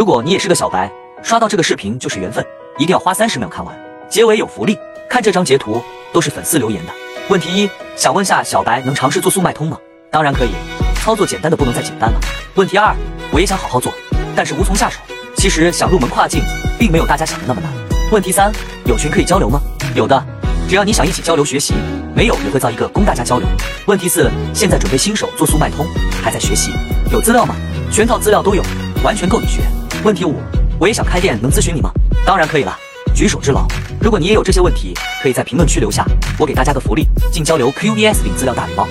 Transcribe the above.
如果你也是个小白，刷到这个视频就是缘分，一定要花三十秒看完，结尾有福利。看这张截图都是粉丝留言的。问题一，想问下小白能尝试做速卖通吗？当然可以，操作简单的不能再简单了。问题二，我也想好好做，但是无从下手。其实想入门跨境，并没有大家想的那么难。问题三，有群可以交流吗？有的，只要你想一起交流学习，没有也会造一个供大家交流。问题四，现在准备新手做速卖通，还在学习，有资料吗？全套资料都有，完全够你学。问题五，我也想开店，能咨询你吗？当然可以了，举手之劳。如果你也有这些问题，可以在评论区留下，我给大家个福利，进交流 QVS 领资料大礼包。